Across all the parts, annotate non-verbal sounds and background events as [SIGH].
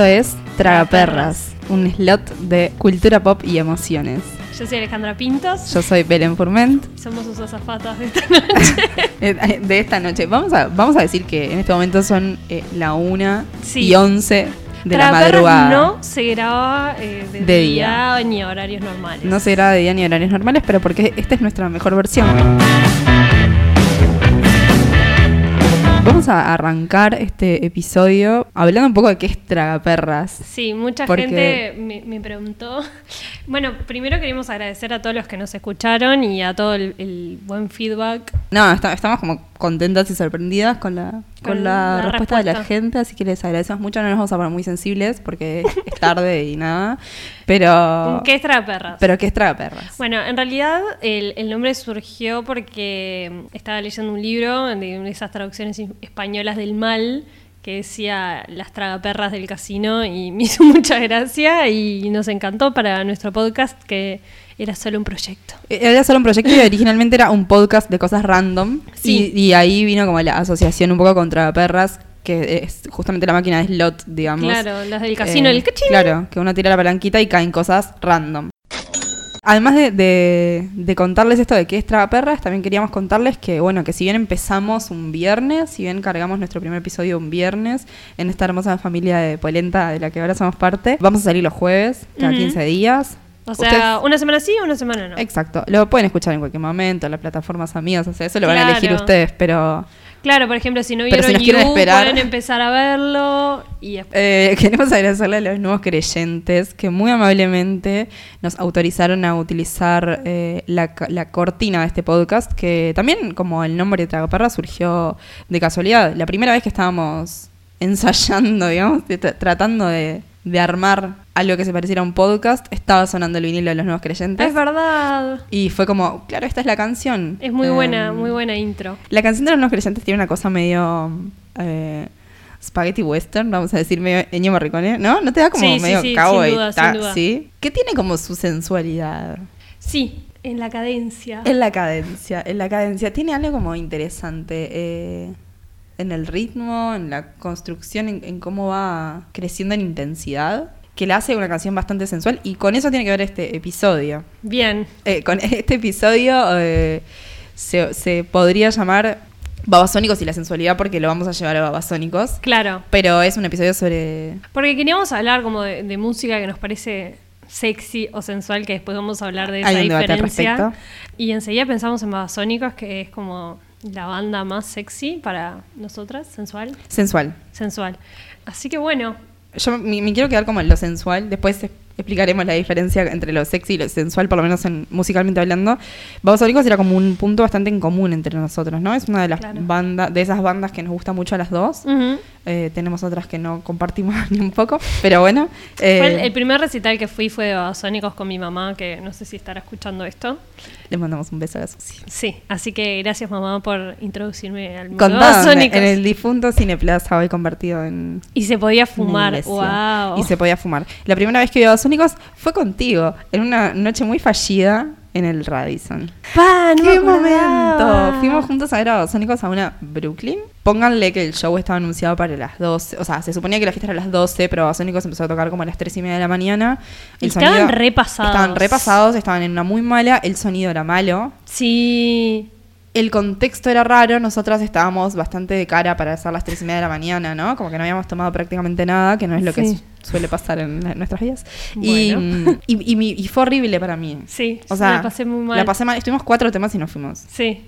Esto es Tragaperras, un slot de cultura pop y emociones. Yo soy Alejandra Pintos. Yo soy Belén Furment. Somos sus azafatas de esta [LAUGHS] noche. de esta noche. Vamos a, vamos a decir que en este momento son eh, la 1 Sí. y 11 de la madrugada. no se graba eh, de, De día, día. ni horarios normales. No se graba de día ni horarios normales, pero porque esta es nuestra mejor versión. Vamos a arrancar este episodio hablando un poco de qué es Tragaperras. Sí, mucha Porque- gente me, me preguntó. [LAUGHS] Bueno, primero queremos agradecer a todos los que nos escucharon y a todo el, el buen feedback. No, está- estamos como contentas y sorprendidas con la, con Con la, la respuesta, de la gente, así que les agradecemos mucho. No nos vamos a poner muy sensibles porque es tarde y nada. Pero. [LAUGHS] ¿Qué es Tragaperras? Pero ¿qué es Tragaperras? Bueno, en realidad el, el nombre surgió porque estaba leyendo un libro de esas traducciones españolas del mal que decía las tragaperras del casino y [LAUGHS] me hizo mucha gracia y nos encantó para nuestro podcast que era solo un proyecto. Era solo un proyecto y [LAUGHS] originalmente era un podcast de cosas random. Sí. Y, y ahí vino como la asociación un poco contra perras, que es justamente la máquina de slot, digamos. Claro, las del casino, Eh, el cachín. Claro, que uno tira la palanquita y caen cosas random. Además de, de- de contarles esto de qué es Tragaperras, también queríamos contarles que, bueno, que si bien empezamos un viernes, si bien cargamos nuestro primer episodio un viernes en esta hermosa familia de Polenta de la que ahora somos parte, vamos a salir los jueves, cada Ujú. 15 días. O sea, Ustedes- una semana sí, una semana no. Exacto, lo pueden escuchar en cualquier momento, en las plataformas amigas, o sea, eso lo van a elegir ustedes, pero Claro, por ejemplo, si no vieron si You, esperar- pueden empezar a verlo y Eh, [LAUGHS] queremos agradecerle a los nuevos creyentes que muy amablemente nos autorizaron a utilizar eh, la, la cortina de este podcast, que también como el nombre de Tragaperra surgió de casualidad. La primera vez que estábamos ensayando, [LAUGHS] digamos, de tra- tratando de, de armar algo que se pareciera a un podcast, estaba sonando el vinilo de los nuevos creyentes. Es verdad. Y fue como, claro, esta es la canción. Es muy buena, Em, muy buena intro. La canción de los nuevos creyentes tiene una cosa medio eh, spaghetti western, vamos a decir, medio Ennio Morricone, ¿no? ¿No te da como Sí, sí, medio sí, cowboy? sin duda, Ta- sin duda. ¿Sí? Que tiene como su sensualidad. Sí, en la cadencia. En la cadencia, en la cadencia. Tiene algo como interesante eh, en el ritmo, en la construcción, en, en cómo va creciendo en intensidad, que la hace una canción bastante sensual y con eso tiene que ver este episodio. Bien. Eh, con [LAUGHS] este episodio eh, se, se podría llamar Babasónicos y la sensualidad porque lo vamos a llevar a Babasónicos. Claro. Pero es un episodio sobre... Porque queríamos hablar como de, de música que nos parece sexy o sensual, que después vamos a hablar de esa diferencia. Y enseguida pensamos en Babasónicos, que es como la banda más sexy para nosotras, sensual, Sensual. sensual. Así que bueno, Yo me, me quiero quedar como en lo sensual. Después es- explicaremos la diferencia entre lo sexy y lo sensual, por lo menos en, musicalmente hablando. Babasónicos era como un punto bastante en común entre nosotros, ¿no? Es una de las Claro. bandas, de esas bandas que nos gusta mucho a las dos. Eh, tenemos otras que no compartimos [LAUGHS] ni un poco, pero bueno. eh, Fue el, el primer recital que fui fue de Babasónicos con mi mamá, que no sé si estará escuchando esto. le mandamos un beso a la Susi. Sí, así que gracias mamá por introducirme al mundo Babasónicos. en el difunto Cineplaza hoy convertido en Y se podía fumar, wow. Y se podía fumar. La primera vez que vi a Babasónicos fue contigo, en una noche muy fallida en el Radisson. ¡Pa! No me ¡Qué momento! Fuimos juntos a ver a Babasónicos a una Brooklyn. Pónganle que el show estaba anunciado para las 12. O sea, se suponía que la fiesta era a las 12, pero Babasónicos empezó a tocar como a las 3 y media de la mañana. Y estaban repasados. Estaban repasados, estaban en una muy mala. El sonido era malo. Sí. El contexto era raro, nosotras estábamos bastante de cara para hacer las tres y media de la mañana, ¿no? Como que no habíamos tomado prácticamente nada, que no es lo que Sí. suele pasar en, nuestras vidas. Y, Bueno. y, y mi- y fue horrible para mí. Sí, O sea, la pasé muy mal. La pasé mal. Estuvimos cuatro temas y nos fuimos, Sí.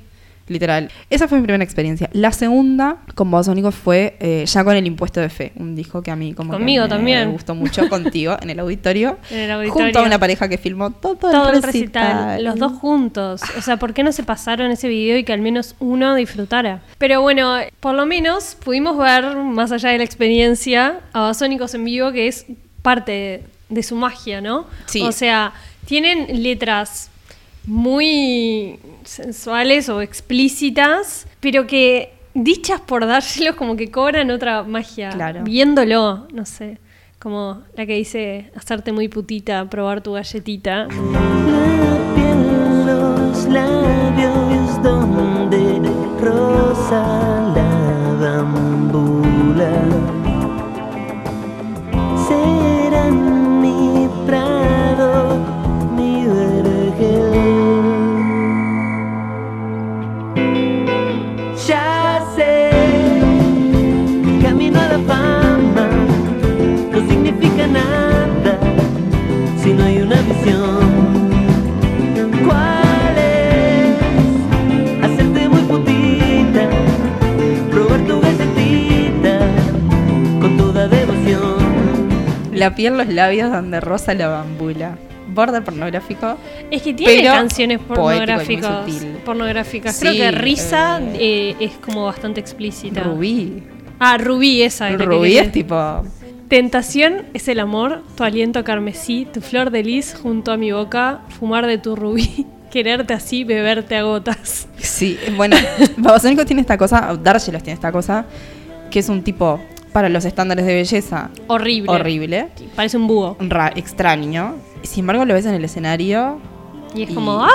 Literal. Esa fue mi primera experiencia. La segunda con Babasónicos fue eh, ya con el impuesto de fe, un disco que a mí como que Conmigo me también. gustó mucho [LAUGHS] contigo en el auditorio. En el auditorio. Junto a una pareja que filmó todo, Todo el el recital, los dos juntos. O sea, ¿por qué no se pasaron ese video y que al menos uno disfrutara? Pero bueno, por lo menos pudimos ver, más allá de la experiencia, a Babasónicos en vivo, que es parte de, de su magia, ¿no? Sí. O sea, tienen letras muy sensuales o explícitas, pero que dichas por dárselos [LAUGHS] como que cobran otra magia. Claro. Viéndolo, no sé. Como la que dice hacerte muy putita, probar tu galletita. La piel en los labios donde rosa la bambula. La piel, los labios donde rosa la bambula. Border pornográfico. Es que tiene Pero canciones pornográficas. pornográficas. Sí, Creo que Risa eh, eh, es como bastante explícita. Rubí. Ah, Rubí, esa. es Rubí es tipo. Tentación es el amor, tu aliento carmesí, tu flor de lis junto a mi boca, fumar de tu rubí, [LAUGHS] quererte así, beberte a gotas. Sí, bueno, [LAUGHS] Babasónicos tiene esta cosa, Dargelos tiene esta cosa, que es un tipo, para los estándares de belleza, Horrible. horrible, Parece un búho. ra- extraño. Sin embargo, lo ves en el escenario. Y es Y- como, ah,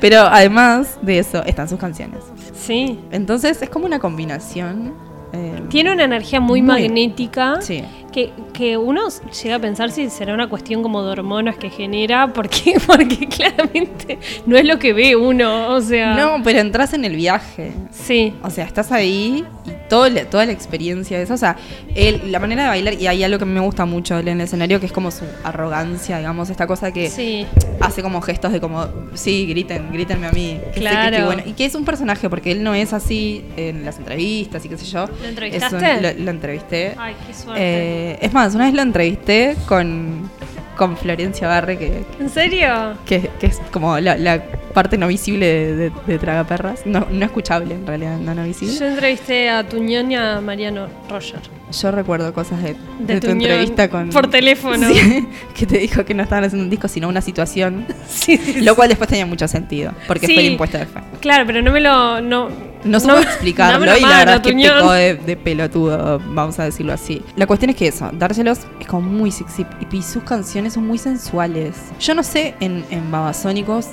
Pero además de eso, están sus canciones. sí. Entonces es como una combinación. eh, Tiene una energía muy, Muy- magnética. Sí. Que, que uno llega a pensar si será una cuestión como de hormonas que genera, porque, [LAUGHS] porque claramente no es lo que ve uno, o sea... No, pero entras en el viaje. Sí, O sea, estás ahí y todo toda la experiencia de eso. O sea, él- la manera de bailar, y hay algo que me gusta mucho en el escenario, que es como su arrogancia, digamos, esta cosa que sí. hace como gestos de como, sí, griten, grítenme a mí. que Claro. bueno. Y que es un personaje, porque él no es así en las entrevistas y qué sé yo. ¿Lo entrevistaste? un- lo, lo entrevisté. Ay, qué suerte. Eh, es más, una vez lo entrevisté con, con Florencia Barre, que, ¿En serio? que, que es como la, la parte no visible de, de, de Tragaperras. No, no escuchable, en realidad, no, no visible. Yo entrevisté a Tuñón y a Mariano Roger. Yo recuerdo cosas de, tu entrevista con... por teléfono. Sí, [LAUGHS] que te dijo que no estaban haciendo un disco, sino una situación. [LAUGHS] Sí, sí, Lo cual después tenía mucho sentido, porque fue el impuesto de fe. Claro, pero no me lo. No, No supo me- explicarlo y la verdad es que pecó de, de pelotudo, vamos a decirlo así. La cuestión es que eso, dárselos es como muy sexy y, y sus canciones son muy sensuales. Yo no sé en, en Babasónicos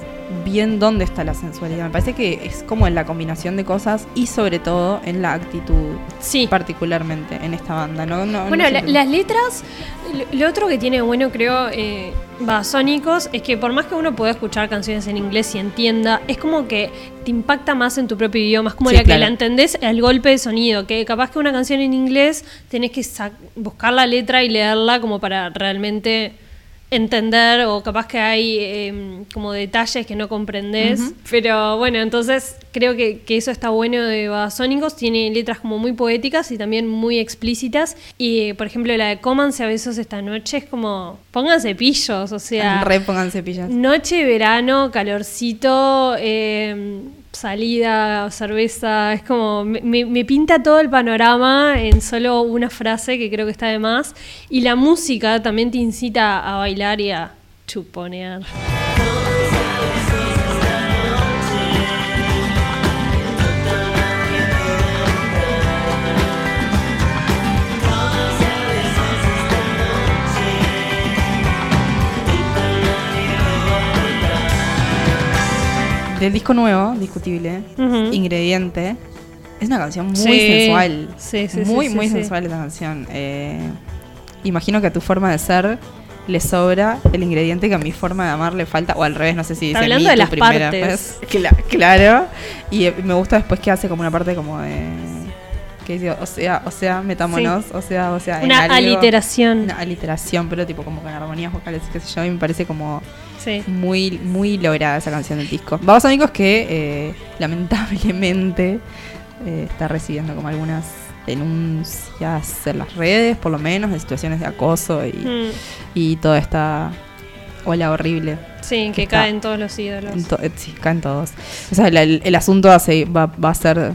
bien dónde está la sensualidad. Me parece que es como en la combinación de cosas y sobre todo en la actitud, Sí. particularmente en esta banda. No, no, Bueno, no la- siempre- las letras, lo, otro que tiene bueno, creo, eh, Babasónicos, es que por más que uno pueda escuchar canciones en inglés y entienda, es como que te impacta más en tu propio idioma. Es como Sí, la claro. que la entendés al golpe de sonido, que capaz que una canción en inglés tenés que buscar la letra y leerla como para realmente entender o capaz que hay eh, como detalles que no comprendés. Ujú. Pero bueno, entonces creo que, que eso está bueno de Babasónicos. Tiene letras como muy poéticas y también muy explícitas. Y por ejemplo la de Cómanse a besos esta noche es como pónganse pillos, o sea... Re pongan cepillas. Noche, verano, calorcito, eh, salida, cerveza, es como, me, me- pinta todo el panorama en solo una frase que creo que está de más. Y la música también te incita a bailar y a chuponear. Del disco nuevo, discutible. Ingrediente, es una canción muy Sí. sensual. Sí, sí, muy, muy sensual esa canción. Eh, imagino que a tu forma de ser le sobra el ingrediente que a mi forma de amar le falta, o al revés, no sé si dice hablando de las primera partes. vez. [LAUGHS] Cla- claro. Y eh, me gusta después que hace como una parte como de. Que dice, o sea, o sea, metámonos, o sea, o sea. en Una algo. aliteración. Una aliteración, pero tipo como con armonías vocales, qué sé yo, y me parece como Sí. muy, muy lograda esa canción del disco. Babasónicos que eh, lamentablemente eh, está recibiendo como algunas denuncias en las redes, por lo menos, de situaciones de acoso y, Mm, y toda esta ola horrible. sí, que está- caen todos los ídolos. To- eh, sí, caen todos. O sea, el, el- el asunto hace- va, va a ser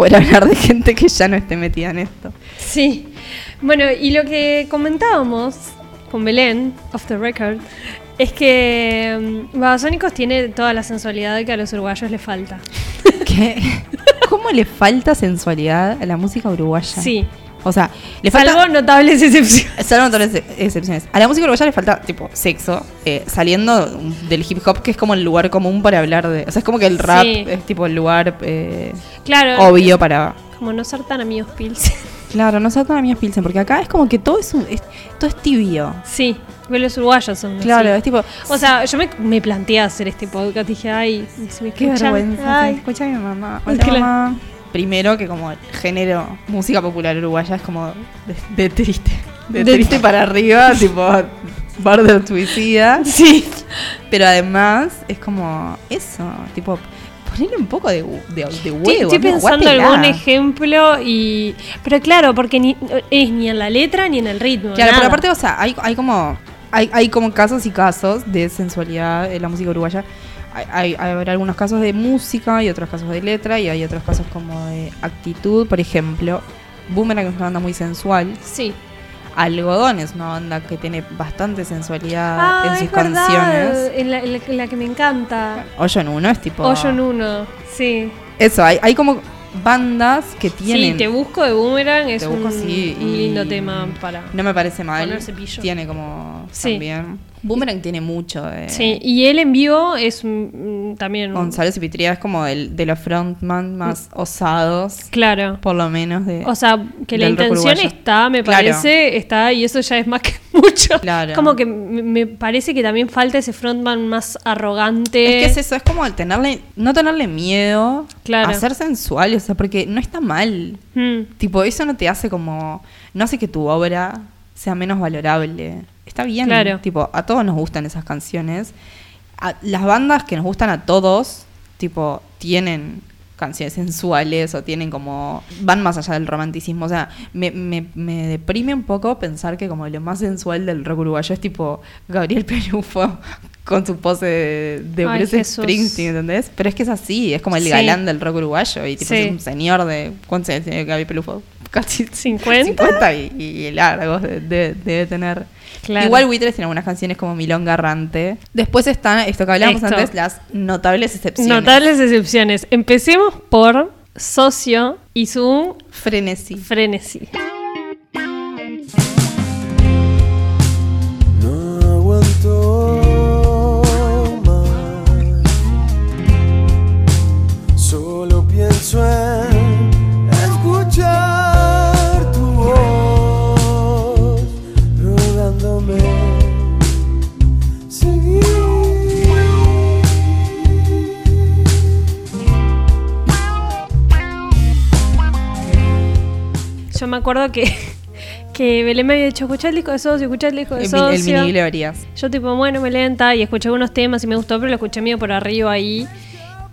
poder hablar de gente que ya no esté metida en esto. Sí. Bueno, y lo que comentábamos con Belén, off the record, es que mm, Babasónicos tiene toda la sensualidad que a los uruguayos les falta. [LAUGHS] ¿Qué? ¿Cómo le falta sensualidad a la música uruguaya? Sí. O sea, le falta... Salvo notables excepciones. [LAUGHS] Salvo notables ex- excepciones. A la música uruguaya le falta, tipo, sexo. eh, saliendo del hip hop, que es como el lugar común para hablar de. O sea, es como que el rap Sí. es tipo el lugar eh, Claro. obvio para. Como no ser tan amigos Pils. [LAUGHS] Claro, no sea tan amigos Pilsen, porque acá es como que todo es, un, es- todo es tibio. sí, los uruguayos son así. Claro, es tipo. O sea, yo me, me planteé hacer este podcast. Dije, ay, me Qué vergüenza. ay. Escucha a mi mamá. [LAUGHS] Hola, mamá. Primero que como el género música popular uruguaya es como de, de triste. De, De- triste para arriba, [LAUGHS] tipo barder suicida. Sí. Pero además es como eso, tipo, ponele un poco de, de, de huevo. estoy pensando Guátela. algún ejemplo y. Pero claro, porque ni, es ni en la letra ni en el ritmo. Claro, pero aparte, o sea, hay, hay como. Hay, hay como casos y casos de sensualidad en la música uruguaya. Hay, hay, hay- habrá algunos casos de música y otros casos de letra y hay otros casos como de actitud. Por ejemplo, Boomerang es una banda muy sensual. Sí. Algodón es una banda que tiene bastante sensualidad Ah, en sus es canciones. En la, en que me encanta. Hoyo en uno es tipo. Hoyo en uno. Sí. Eso, hay, hay como bandas que tienen. Sí, te busco de Boomerang es busco, un, sí, un y lindo tema para. No me parece mal. Tiene como. Sí. También. Boomerang tiene mucho de. Sí, y él en vivo es mm, también. González y Pitría es como el, de los frontman más osados, Claro. por lo menos. De, O sea, que la intención está, me Claro. parece, está, y eso ya es más que [LAUGHS] mucho. Claro. Como que me me parece que también falta ese frontman más arrogante. es que es eso, es como el tenerle, no tenerle miedo Claro. a ser sensual, o sea, porque no está mal. Mm, Tipo, eso no te hace como, no hace que tu obra sea menos valorable. Está bien, Claro. tipo, a todos nos gustan esas canciones. A- las bandas que nos gustan a todos, tipo, tienen canciones sensuales o tienen como van más allá del romanticismo o sea me, me, me deprime un poco pensar que como lo más sensual del rock uruguayo es tipo Gabriel [LAUGHS] Perufo con su pose de, de Ay, Bruce. Springsteen ¿entendés? pero es que es así es como el Sí. galán del rock uruguayo y tipo Sí. es un señor de ¿cuántos años tiene Gabriel Pelufo? casi 50. 50 y, y largos de- de- debe tener. Claro. Igual Buitres tiene algunas canciones como Milonga Garrante. Después están, esto que hablábamos Esto. antes, las notables excepciones. Notables excepciones. Empecemos por Socio y su Frenesí. frenesí. Acuerdo que, [LAUGHS] que Belén me había dicho, escuchá el disco de Socio, escuchá el disco de El, el Socio. mini Glorias. Yo tipo, bueno, me lenta y escuché algunos temas y me gustó, pero lo escuché medio por arriba ahí.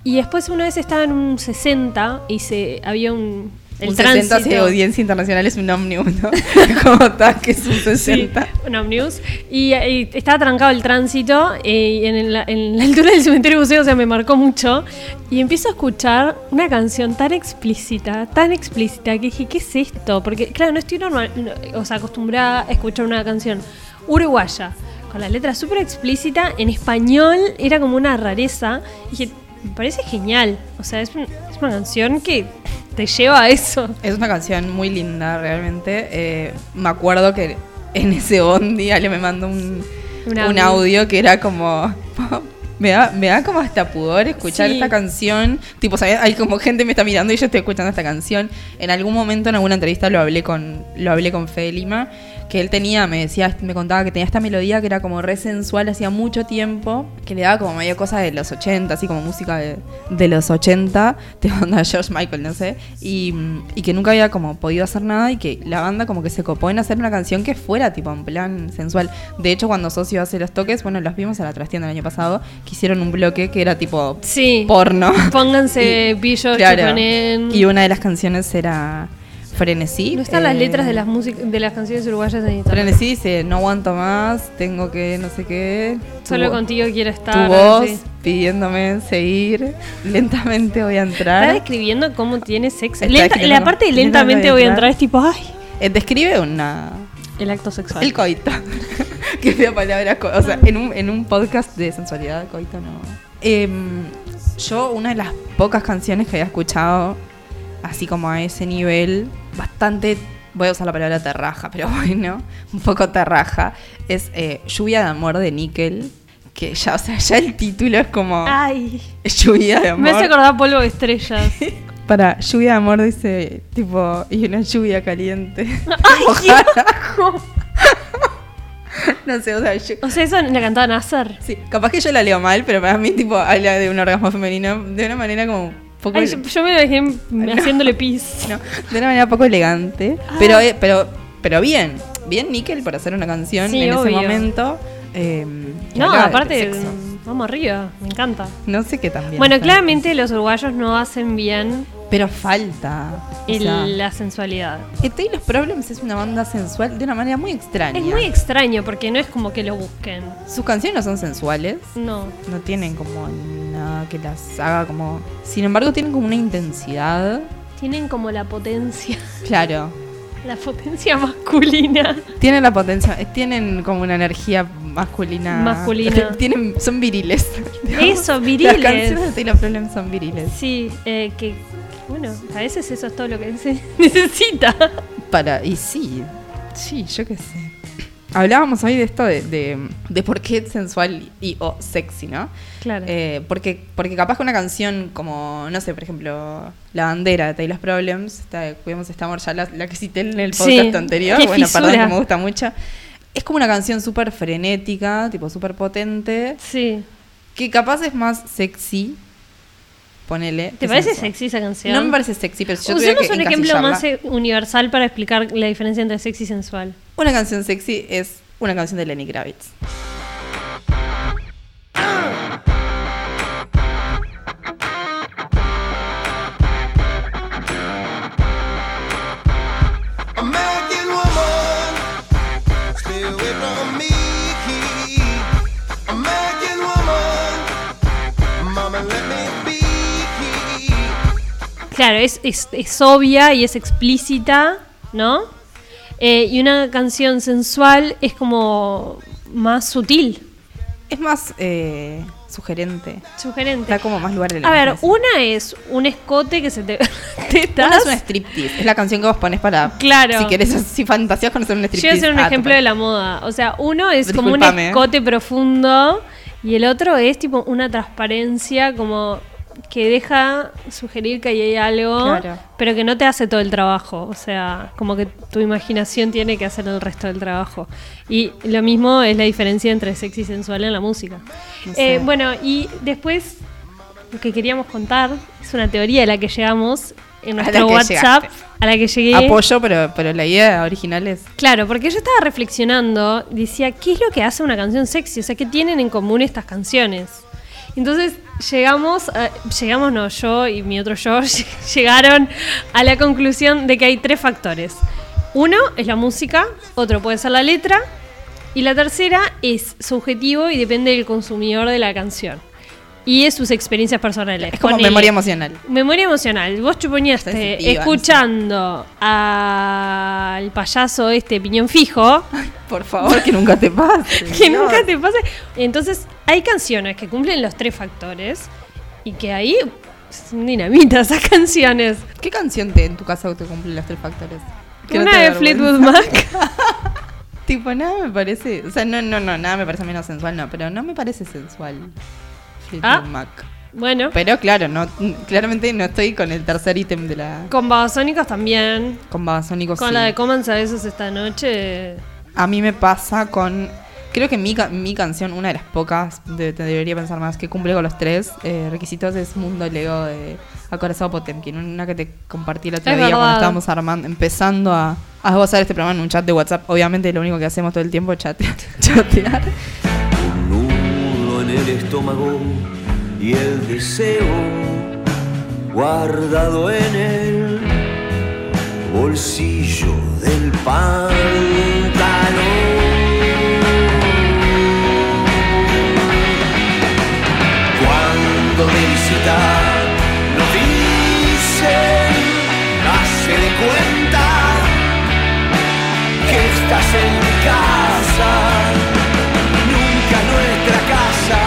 Y después una vez estaba en un 60 y se había un... El un 60 tránsito. de audiencia internacional es un ómnibus, ¿no? [LAUGHS] como está, que es un 60. Sí, un omnibus. Y, y estaba trancado el tránsito eh, y en la, en la [LAUGHS] altura del cementerio buceo, o sea, me marcó mucho. Y empiezo a escuchar una canción tan explícita, tan explícita, que dije, ¿qué es esto? Porque, claro, no estoy normal, no, o sea, acostumbrada a escuchar una canción uruguaya, con la letra súper explícita, en español, era como una rareza. Y dije, me parece genial. O sea, es, un- es una canción que te lleva a eso. Es una canción muy linda, realmente. Eh, me acuerdo que en ese bondi Ale me mandó un, Un un audio. que era como. [LAUGHS] Me da, me da como hasta pudor escuchar Sí. esta canción. Tipo, ¿sabes? hay como gente me está mirando y yo estoy escuchando esta canción. En algún momento, en alguna entrevista, lo hablé con, lo hablé con Fede Lima. Que él tenía, me decía, me contaba que tenía esta melodía que era como re sensual hacía mucho tiempo. Que le daba como medio cosa de los 80, así como música de, de los 80. [LAUGHS] De onda George Michael, no sé. Y, y que nunca había como podido hacer nada y que la banda como que se copó en hacer una canción que fuera tipo en plan sensual. De hecho, cuando Socio hace los toques, bueno, los vimos a la trastienda el año pasado, que hicieron un bloque que era tipo Sí. porno. Pónganse [LAUGHS] pillos, claro. Y una de las canciones era Frenesí. No están las eh, letras de las música, de las canciones uruguayas en internet. Frenesí dice, no aguanto más, tengo que no sé qué. Solo contigo quiero estar. Tu voz sí. pidiéndome seguir. [LAUGHS] Lentamente voy a Está entrar. describiendo cómo tiene sexo. Está Lenta- la parte de lentamente voy a entrar es tipo, ay, Eh, describe una el acto sexual. El coito. [LAUGHS] que fea palabra. O sea, en un, en un podcast de sensualidad, coito no. Em, yo, una de las pocas canciones que había escuchado, así como a ese nivel, bastante. Voy a usar la palabra terraja, pero [LAUGHS] bueno, un poco terraja. Es eh, Lluvia de Amor de Nickel. Que ya, o sea, ya el título es como. Ay, Lluvia de Amor. me hace acordar polvo de estrellas. [LAUGHS] Para Lluvia de Amor dice, tipo, y una lluvia caliente. [LAUGHS] ay, no sé, o sea, yo- O sea, eso la cantaba Nazar. Sí, capaz que yo la leo mal, pero para mí tipo habla de un orgasmo femenino de una manera como poco Ay, yo, yo me lo dejé no. haciéndole pis. no, de una manera poco elegante, Ah. pero eh, pero pero bien, bien Nickel para hacer una canción Sí, en obvio. ese momento. eh, No, aparte. Vamos arriba, me encanta. No sé qué también. Bueno, claramente los uruguayos no hacen bien Pero falta. O el- sea, la sensualidad. que Taylor Problems es una banda sensual de una manera muy extraña. Es muy extraño porque no es como que lo busquen. Sus canciones no son sensuales. No. No tienen como nada que las haga como. Sin embargo, tienen como una intensidad. Tienen como la potencia, Claro. la potencia masculina. Tienen la potencia. eh, Tienen como una energía masculina. Masculina. [LAUGHS] Tienen, son viriles. digamos. Eso, [LAUGHS] Las viriles. canciones de Taylor Problems son viriles. Sí, eh, que, que, bueno, a veces eso es todo lo que [LAUGHS] se necesita. Para, y sí, sí, yo qué sé. Hablábamos hoy de esto de, de, de por qué es sensual y o sexy, ¿no? Claro. Eh, porque, porque capaz que una canción como, no sé, por ejemplo, La Bandera de Taylor Problems, está, Cuidemos este amor, ya la, la que cité en el Sí, podcast anterior, bueno, perdón que me gusta mucho. Es como una canción súper frenética, tipo súper potente, sí. que capaz es más sexy, ponele. ¿Te parece sensual. sexy esa canción? No me parece sexy, pero si yo Usemos que un ejemplo más universal para explicar la diferencia entre sexy y sensual. Una canción sexy es una canción de Lenny Kravitz. American woman, stay away from me. American woman, mama, let me be. Claro, es, es, es obvia y es explícita, ¿no? Eh, y una canción sensual es como más sutil, Es más eh, sugerente. sugerente. Da como más lugar la A ver, una es un escote que se te... [LAUGHS] tetas. Una es un striptease. Es la canción que vos pones para. Claro. Si querés, [LAUGHS] si fantaseas con hacer un Yo striptease. voy a hacer un ah, ejemplo de la moda. O sea, uno es como un Discúlpame. escote profundo y el otro es tipo una transparencia como que deja sugerir que hay algo, Claro. pero que no te hace todo el trabajo. O sea, como que tu imaginación tiene que hacer el resto del trabajo. Y lo mismo es la diferencia entre sexy y sensual en la música. No sé. Eh, bueno, y después lo que queríamos contar es una teoría a la que llegamos en nuestro WhatsApp, llegaste. a la que llegué. Apoyo, pero, pero la idea original es. Claro, porque yo estaba reflexionando, decía, ¿qué es lo que hace una canción sexy? O sea, ¿qué tienen en común estas canciones? Entonces llegamos, a- llegamos no, yo y mi otro yo [LAUGHS] llegaron a la conclusión de que hay tres factores. Uno es la música, otro puede ser la letra y la tercera es subjetivo y depende del consumidor de la canción y de sus experiencias personales. Es como Ponele, memoria emocional. Memoria emocional. Vos Sensitiva, escuchando al payaso este piñón fijo, Por favor, que nunca te pase. [LAUGHS] que nunca te pase. Entonces, hay canciones que cumplen los tres factores y que ahí son dinamitas esas canciones. ¿Qué canción te, en tu casa te cumple los tres factores? Que Una de Fleetwood. Mac. [LAUGHS] Tipo, nada me parece. O sea, no, no, no, nada me parece menos sensual, no, pero no me parece sensual. Ah. Mac. Bueno, Pero claro, no, claramente no estoy con el tercer ítem de la. con Babasónicos también. Con Babasónicos. Con sí. la de Commons a veces esta noche. A mí me pasa con. Creo que mi, mi canción, una de las pocas, de- te debería pensar más, que cumple con los tres eh, requisitos es Mundo Lego de Acorazado Potemkin. Una que te compartí el otro Es día cuando estábamos armando, empezando a, a gozar este programa en un chat de WhatsApp. Obviamente lo único que hacemos todo el tiempo es chatear. [LAUGHS] chatear. El estómago y el deseo guardado en el bolsillo del pantalón. Cuando de visita nos dicen, hace de cuenta que estás en casa nunca nuestra casa.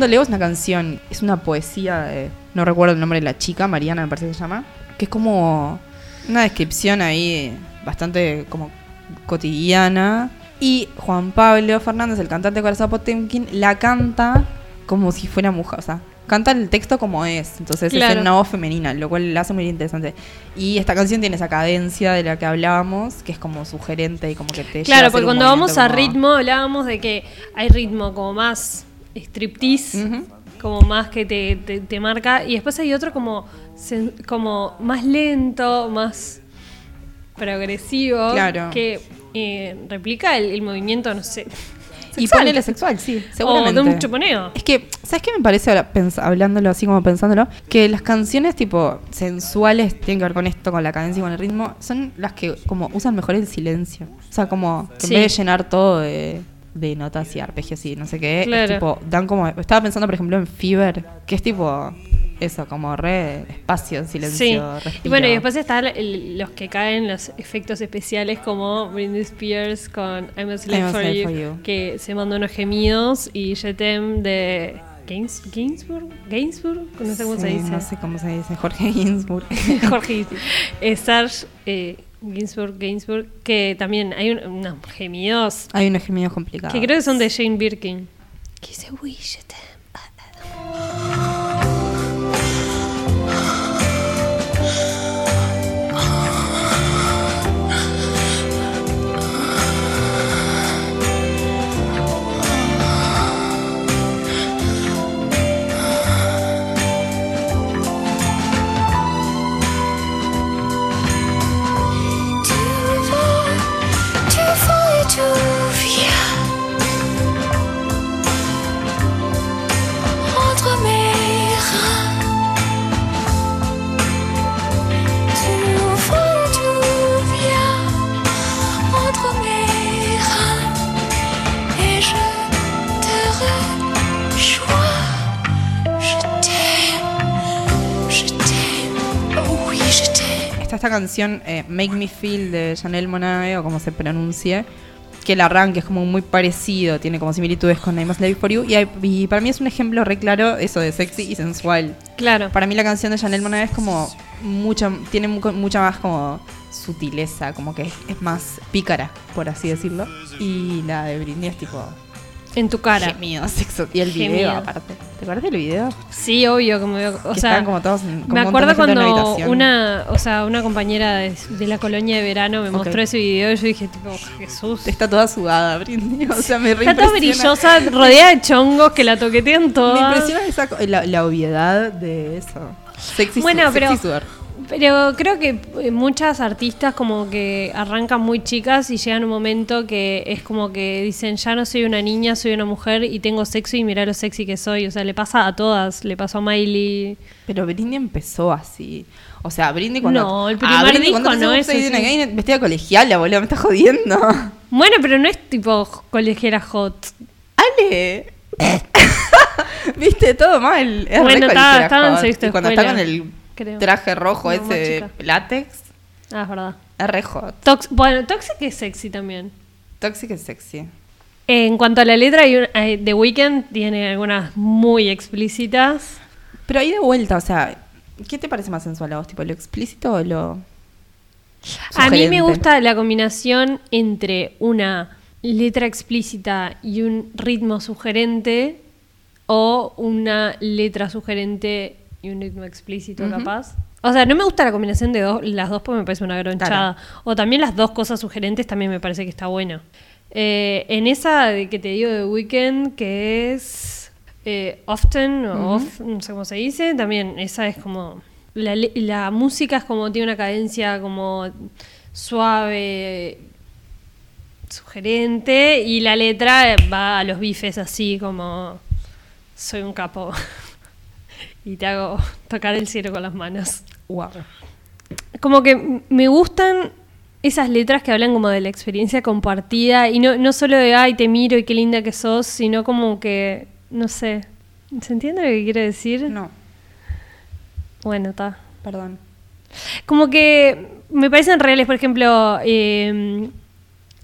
Mundo Lego es una canción, es una poesía, de- no recuerdo el nombre de la chica, Mariana me parece que se llama, que es como una descripción ahí bastante como cotidiana. Y Juan Pablo Fernández, el cantante de Corazón Potemkin, la canta como si fuera mujer, o sea, canta el texto como es, entonces es Claro. en una voz femenina, lo cual la hace muy interesante. Y esta canción tiene esa cadencia de la que hablábamos, que es como sugerente y como que te Claro, porque cuando vamos movimiento a como- ritmo hablábamos de que hay ritmo como más striptease, Ujú. como más que te, te- te marca, y después hay otro como, como más lento, más progresivo, Claro. que eh, replica el, el movimiento, no sé. Y sexual. ponele sexual, sí, O seguramente. de un chuponeo. Es que, ¿sabes qué me parece ahora, hablándolo así como pensándolo? Que las canciones tipo sensuales tienen que ver con esto, con la cadencia y con el ritmo, son las que como usan mejor el silencio. O sea, como que Sí. en vez de llenar todo de, de notas y arpegios y no sé qué, es Claro. tipo, dan como, estaba pensando por ejemplo en Fever, que es tipo eso, como re espacio, silencio, Sí. respiro. Y bueno, y después están los que caen los efectos especiales como Britney Spears con I'm a Slave, for, Slave you, for You. que se mandó unos gemidos y Jetem de Gains, Gainsbourg, Gainsbourg, no sé cómo se dice. No sé cómo se dice, Jorge Ginsburg. [LAUGHS] Jorge eh, Serge eh, Gainsbourg, Gainsbourg, que también hay un- unos gemidos Hay unos gemidos complicados. que creo que son de Jane Birkin. Que dice, uy, esta canción eh, Make Me Feel de Janelle Monáe o como se pronuncie, que el arranque es como muy parecido, tiene como similitudes con a Slave for You y, hay- y para mí es un ejemplo re claro eso de sexy y sensual. Claro. Para mí la canción de Janelle Monáe es como mucha tiene mu- mucha más como sutileza, como que es, es más pícara, por así decirlo. Y la de Britney es tipo En tu cara. y el video Gemido. aparte. ¿Te acuerdas del video? Sí, obvio, como veo, o Que sea, como todos me acuerdo una cuando una, o sea, una compañera de, de la colonia de verano me mostró ese video y yo dije tipo, Jesús. Está toda sudada, Britney. O sea, me Está toda brillosa, rodeada de chongos que la toquetean Me toda. impresiona esa, la, la obviedad de eso. Sexy, Bueno, sexy pero- sudor. Pero creo que eh, muchas artistas como que arrancan muy chicas y llegan un momento que es como que dicen, ya no soy una niña, soy una mujer y tengo sexo y mira lo sexy que soy. O sea, le pasa a todas, le pasó a Miley. Pero Britney empezó así. O sea, Britney cuando. No, el Ah, primer Britney disco cuando no es vestida colegiala, boludo, me estás jodiendo. [LAUGHS] Bueno, pero no es tipo colegiera hot. Ale. [LAUGHS] Viste, todo mal. Es Bueno, estaba- en sexto Y cuando escuela, está con el creo. traje rojo No, ese de látex, Ah, es verdad. es re hot. Tox- bueno, Toxic es sexy también. Toxic es sexy. En cuanto a la letra, The Weeknd tiene algunas muy explícitas. Pero ahí de vuelta, o sea, ¿qué te parece más sensual a vos? ¿Tipo lo explícito o lo.? A mí me gusta la combinación entre una letra explícita y un ritmo sugerente o una letra sugerente y un ritmo explícito capaz. O sea, no me gusta la combinación de dos, las dos porque me parece una gronchada. O también las dos cosas sugerentes también me parece que está bueno. Eh, en esa de que te digo de Weekend, que es eh, Often o Off, no sé cómo se dice, también esa es como... La música es como tiene una cadencia como suave, sugerente, y la letra va a los bifes así como soy un capo [LAUGHS] y te hago [LAUGHS] tocar el cielo con las manos. Wow. Como que me gustan esas letras que hablan como de la experiencia compartida y no, no solo de ay te miro y qué linda que sos, sino como que, no sé, ¿se entiende lo que quiero decir? No, Bueno, está. perdón. Como que me parecen reales, por ejemplo, eh,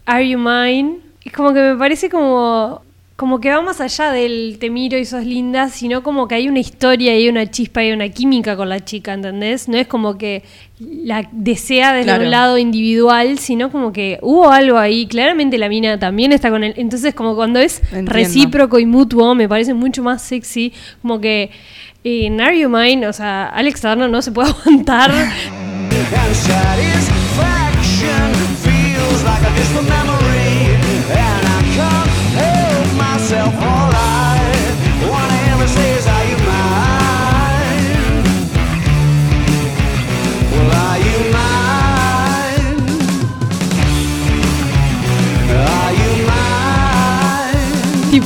Are You Mine? Es como que me parece como como que va más allá del te miro y sos linda, sino como que hay una historia y una chispa y una química con la chica, ¿entendés? No es como que la desea desde Claro. un lado individual, sino como que hubo algo ahí. Claramente la mina también está con él. Entonces, como cuando es Entiendo. recíproco y mutuo, me parece mucho más sexy. Como que en Are You Mine, o sea, Alex Turner no se puede [LAUGHS] aguantar.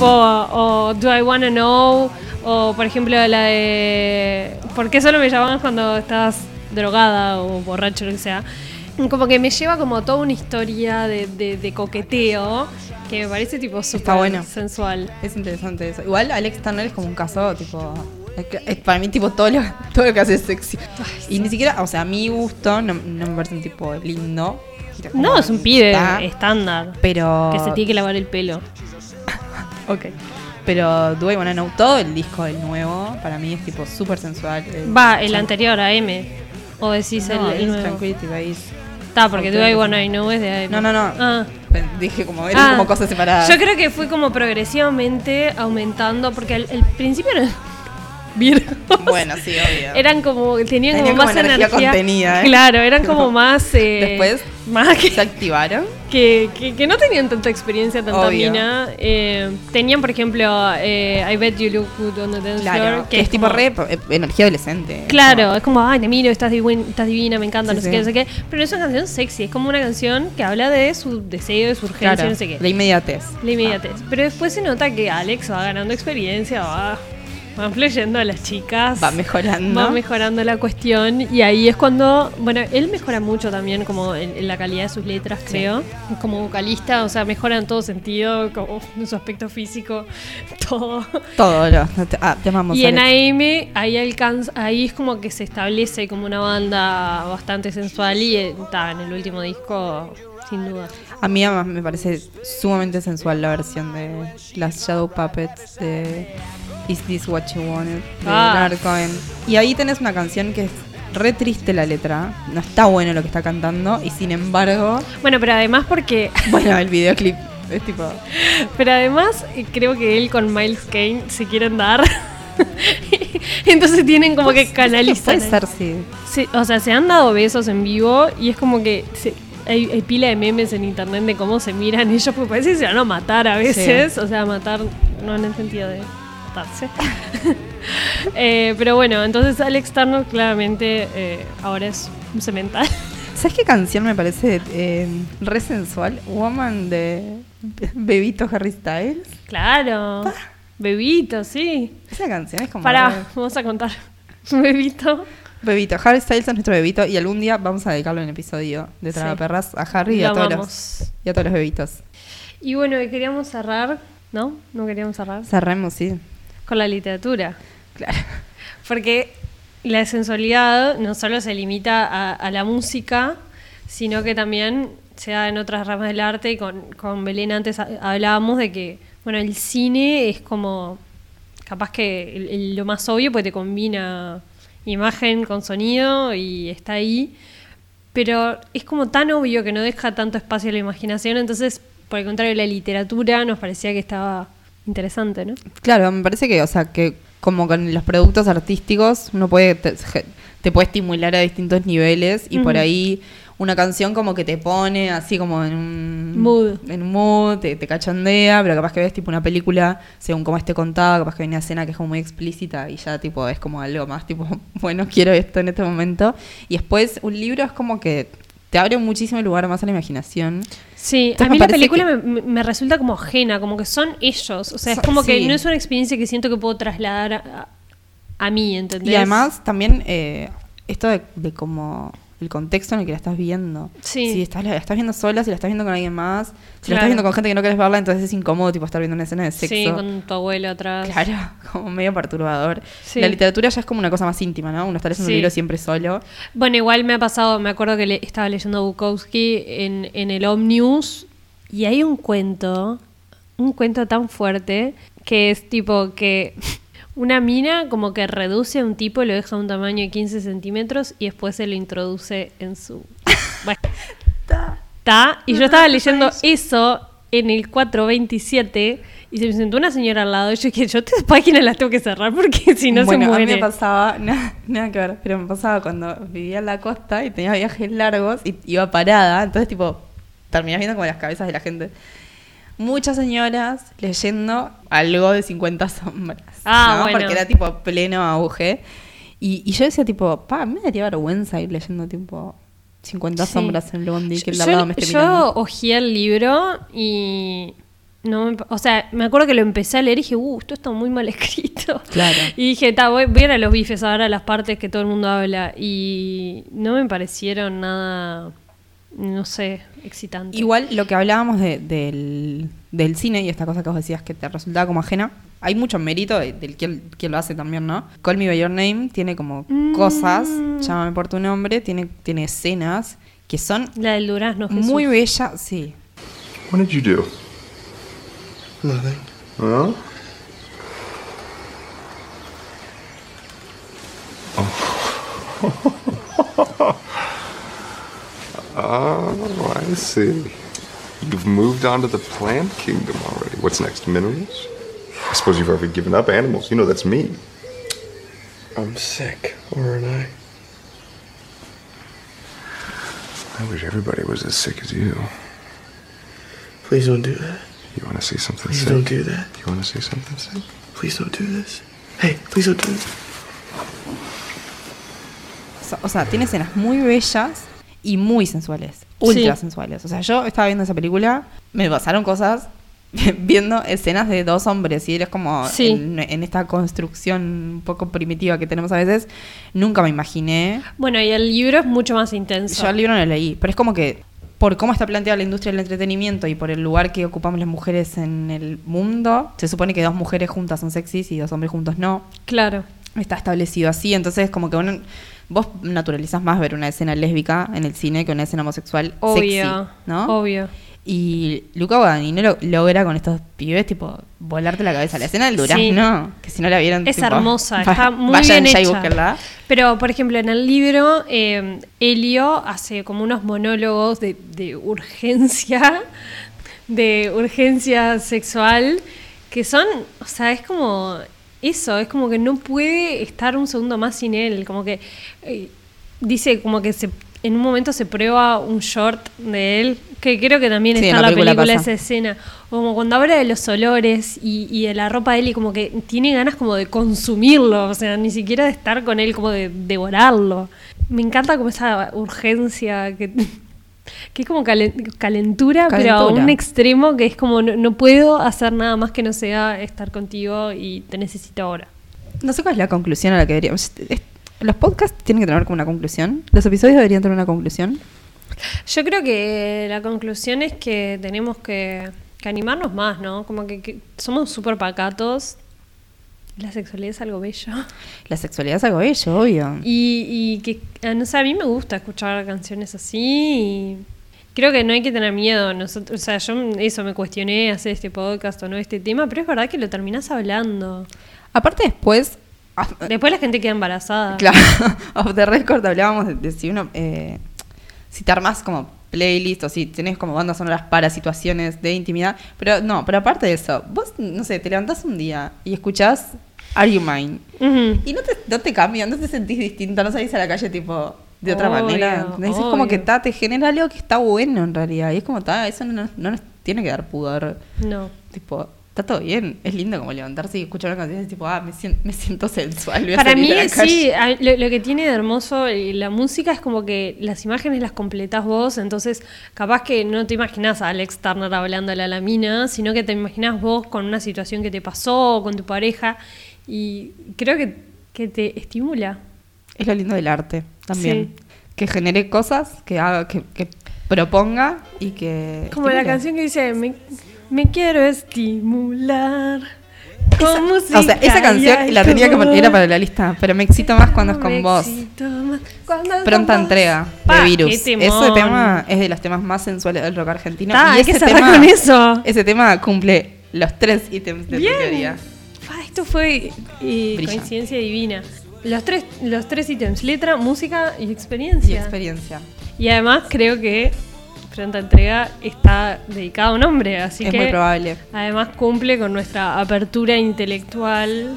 Tipo, o Do I Wanna Know, o por ejemplo la de ¿Por qué solo me llamas cuando estás drogada o borracho lo que sea? Como que me lleva como toda una historia de, de- de coqueteo que me parece tipo súper bueno. sensual. Es interesante eso. Igual Alex Turner es como un caso, tipo. es para mí, tipo, todo lo, [LAUGHS] todo lo que hace es sexy. Y ni siquiera, o sea, a mi gusto no, no me parece un tipo lindo. No, es un pibe está, estándar Pero. que se tiene que lavar el pelo. [LAUGHS] Ok. Pero Do I Wanna Know, todo el disco del nuevo, para mí es tipo súper sensual. El- Va, el anterior a M. O decís No, el, el nuevo. Tranquility Base. Está, porque Ok. Do I Wanna Know es de AM. No, no, no. Ah. Dije como, eran Ah, como cosas separadas. Yo creo que fue como progresivamente aumentando, porque al, al principio eran virgos. [LAUGHS] Bueno, sí, obvio. Eran como, tenían, Tenían como como más energía energía. contenida, ¿eh? Claro, eran [LAUGHS] como más. eh, Después Más que, ¿Se activaron? que, que- que no tenían tanta experiencia, tanta Obvio. mina. Eh, tenían, por ejemplo, eh, I Bet You Look Good on the Dance Claro, Floor. que, es, tipo como- re energía adolescente. Claro, Como- es como, ay, te miro, estás, divin- estás divina, me encanta, Sí, no sé sí. qué, no sé qué. Pero no es una canción sexy, es como una canción que habla de su deseo, de su urgencia, claro, no sé qué. la inmediatez. La inmediatez. Pero después se nota que Alex va ganando experiencia, va, van fluyendo las chicas. Va mejorando. Va mejorando la cuestión. Y ahí es cuando. Bueno, él mejora mucho también, como en, en la calidad de sus letras, creo. Como vocalista, o sea, mejora en todo sentido, como en su aspecto físico, [LAUGHS] todo. Todo, lo, te, ah, te amamos. Y en. AM, ahí alcanza, ahí es como que se establece como una banda bastante sensual y eh, ta, en el último disco, sin duda. A mí además me parece sumamente sensual la versión de las Shadow Puppets de Is This What You Wanted de Ah. Leonard Cohen. Y ahí tenés una canción que es re triste la letra. No está bueno lo que está cantando. Y sin embargo, Bueno, pero además porque [LAUGHS] bueno, el videoclip es tipo. [LAUGHS] Pero además, eh, creo que él con Miles Kane se quieren dar. [LAUGHS] Entonces tienen como que canalizar. Puede ser, sí. Sí, o sea, se han dado besos en vivo y es como que se- hay, hay pila de memes en internet de cómo se miran ellos, porque parece que se van a matar a veces. O sea, matar, no en el sentido de [LAUGHS] Eh, pero bueno, entonces Alex Turner claramente eh, ahora es un cemental. [LAUGHS] ¿Sabes qué canción me parece eh, re sensual? Woman de Bebito Harry Styles. claro. Bebito, sí. Esa canción es como. Pará, re- vamos a contar. [LAUGHS] Bebito. Bebito, Harry Styles es nuestro bebito y algún día vamos a dedicarlo en el episodio de Sí. Tragaperras a Harry y a, todos los, y a todos los bebitos. Y bueno, queríamos cerrar, ¿no? No queríamos cerrar. Cerremos, sí. Con la literatura. Claro. [LAUGHS] Porque la sensualidad no solo se limita a, a la música, sino que también se da en otras ramas del arte. Y con, con Belén antes ha- hablábamos de que, bueno, el cine es como, capaz que el- el- lo más obvio, porque te combina imagen con sonido y está ahí. Pero es como tan obvio que no deja tanto espacio a la imaginación, entonces, por el contrario, la literatura nos parecía que estaba interesante, ¿no? Claro, me parece que, o sea, que como con los productos artísticos, uno puede, te, te puede estimular a distintos niveles y por ahí una canción como que te pone así como en un Mood. en un mood, te, te cachondea, pero capaz que ves tipo una película según cómo esté contada, capaz que hay una escena que es como muy explícita y ya tipo es como algo más tipo, [LAUGHS] bueno, quiero esto en este momento. Y después un libro es como que te abre muchísimo lugar más a la imaginación. Sí, Entonces a mí la película que- me, resulta como ajena, como que son ellos. O sea, es como que no es una experiencia que siento que puedo trasladar a, a mí, ¿entendés? Y además también eh, esto de, de como el contexto en el que la estás viendo. Sí. Si estás, la estás viendo sola, si la estás viendo con alguien más, si la estás viendo con gente que no quieres verla, entonces es incómodo tipo estar viendo una escena de sexo. Sí, con tu abuelo atrás. Claro, [LAUGHS] como medio perturbador. Sí. La literatura ya es como una cosa más íntima, ¿no? Uno está leyendo Sí. un libro siempre solo. Bueno, igual me ha pasado, me acuerdo que le- estaba leyendo Bukowski en, en el Omnius y hay un cuento un cuento tan fuerte que es tipo que una mina como que reduce a un tipo, lo deja a un tamaño de 15 centímetros y después se lo introduce en su... [LAUGHS] Bueno, Ta, y yo estaba leyendo eso en el 427 y se me sentó una señora al lado y yo dije, yo estas páginas las tengo que cerrar porque si no bueno, se a mí muere. me pasaba, [LAUGHS] nada, nada que ver, pero me pasaba cuando vivía en la costa y tenía viajes largos y iba parada, entonces tipo, terminás viendo como las cabezas de la gente. Muchas señoras leyendo algo de 50 sombras. Ah, ¿no? bueno. Porque era tipo pleno auge. Y, y yo decía tipo, pa, a mí me daría vergüenza ir leyendo tipo 50 Sí. sombras en el bondi que el de al yo, me esté yo hojeé el libro y no o sea, me acuerdo que lo empecé a leer y dije, uh, esto está muy mal [LAUGHS] escrito. Claro. Y dije, ta, voy, voy a ir a los bifes ahora, a las partes que todo el mundo habla. Y no me parecieron nada, no sé, excitante. Igual lo que hablábamos de- del, del cine y esta cosa que vos decías que te resultaba como ajena, hay mucho mérito de- del quien, quien lo hace también, ¿no? Call Me By Your Name tiene como Mm. cosas, llámame por tu nombre, tiene, tiene escenas que son La del durazno, Jesús. muy bellas, sí. What did you do? Nothing. Huh? Oh, [LAUGHS] Oh, I see. You've moved on to the plant kingdom already. What's next? Minerals? I suppose you've already given up animals. You know that's me. I'm sick, aren't I? I wish everybody was as sick as you. Please don't do that. You want to see something Please sick? don't do that. You want to see something sick? Please don't do this. Hey, please don't do this. O sea, tiene escenas muy bellas y muy sensuales, ultra Sí. sensuales. O sea, yo estaba viendo esa película, me pasaron cosas [LAUGHS] viendo escenas de dos hombres y eres como Sí. en, en esta construcción un poco primitiva que tenemos a veces, nunca me imaginé. Bueno, y el libro es mucho más intenso. Yo el libro no lo leí, pero es como que por cómo está planteada la industria del entretenimiento y por el lugar que ocupamos las mujeres en el mundo, se supone que dos mujeres juntas son sexys y dos hombres juntos no Claro. está establecido así, entonces como que uno, vos naturalizás más ver una escena lésbica en el cine que una escena homosexual Obvio. sexy, ¿no? Obvio. Y Luca Guadagnino lo logra con estos pibes, tipo, volarte la cabeza. La escena del durazno, que si no la vieron, Es tipo, hermosa, está muy vayan bien ya y hecha. búsquenla. Pero, por ejemplo, en el libro, eh, Elio hace como unos monólogos de, de urgencia, de urgencia sexual, que son, o sea, es como eso, es como que no puede estar un segundo más sin él, como que eh, dice como que se, en un momento se prueba un short de él, que creo que también Sí, está en la la película película esa escena, como cuando habla de los olores y, y de la ropa de él y como que tiene ganas como de consumirlo, o sea, ni siquiera de estar con él, como de devorarlo. Me encanta como esa urgencia que, que es como calen- calentura, pero a Calentura. un extremo que es como no, no puedo hacer nada más que no sea estar contigo y te necesito ahora. No sé cuál es la conclusión a la que deberíamos... Los podcasts tienen que tener como una conclusión. Los episodios deberían tener una conclusión. Yo creo que la conclusión es que tenemos que, que animarnos más, ¿no? Como que, que somos súper pacatos. La sexualidad es algo bello. [LAUGHS] La sexualidad es algo bello, obvio. Y, y que, ah, no sé, a mí me gusta escuchar canciones así. Y creo que no hay que tener miedo. Nosotros, o sea, yo eso me cuestioné hacer este podcast o no este tema, pero es verdad que lo terminás hablando. Aparte después... ah, Después la gente queda embarazada. [LAUGHS] Claro, off the record hablábamos de, de si uno, eh, si te armás como playlist o si tenés como bandas sonoras para situaciones de intimidad, pero no, pero aparte de eso, vos, no sé, te levantás un día y escuchás Are You Mine y no te, no te cambia, no te sentís distinto, no salís a la calle tipo de otra Obvio, manera. Es como que obvio. ta, te genera algo que está bueno en realidad y es como, ta, eso no, no nos tiene que dar pudor, No. tipo... Está todo bien, es lindo como levantarse y escuchar una canción y es tipo, ah, me siento, me siento sensual. voy a Para salir mí, a sí, a- lo, lo que tiene de hermoso eh, la música es como que las imágenes las completás vos, entonces capaz que no te imaginás a Alex Turner hablándole a la mina, sino que te imaginás vos con una situación que te pasó o con tu pareja y creo que, que te estimula. Es lo lindo del arte también. Sí. Que genere cosas, que haga, que, que proponga y que. Como la canción que dice, me, me quiero estimular. Con música O sea, esa canción la tenía que poner, para la lista, pero me excito más cuando es con Me vos. cuando Pronta con entrega de virus. Ese tema es de los temas más sensuales del rock argentino. Ta, y que ese cerrar tema, con eso. Ese tema cumple los tres ítems de Bien. tu teoría. Esto fue eh, coincidencia divina. Los tres, los tres ítems, letra, música y Y experiencia. experiencia. Y además creo que Pronta Entrega está dedicada a un hombre, así es que muy probable. además cumple con nuestra apertura intelectual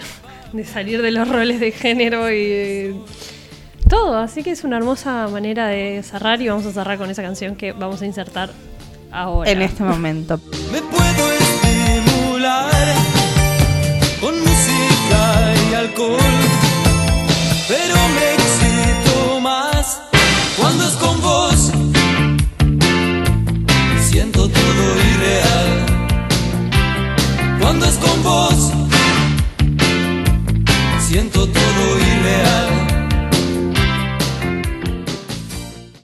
de salir de los roles de género y de todo. Así que es una hermosa manera de cerrar y vamos a cerrar con esa canción que vamos a insertar ahora. En este momento. Me puedo estimular con música y alcohol, pero me excito más cuando es con vos. Siento todo irreal cuando es con vos. Siento todo irreal.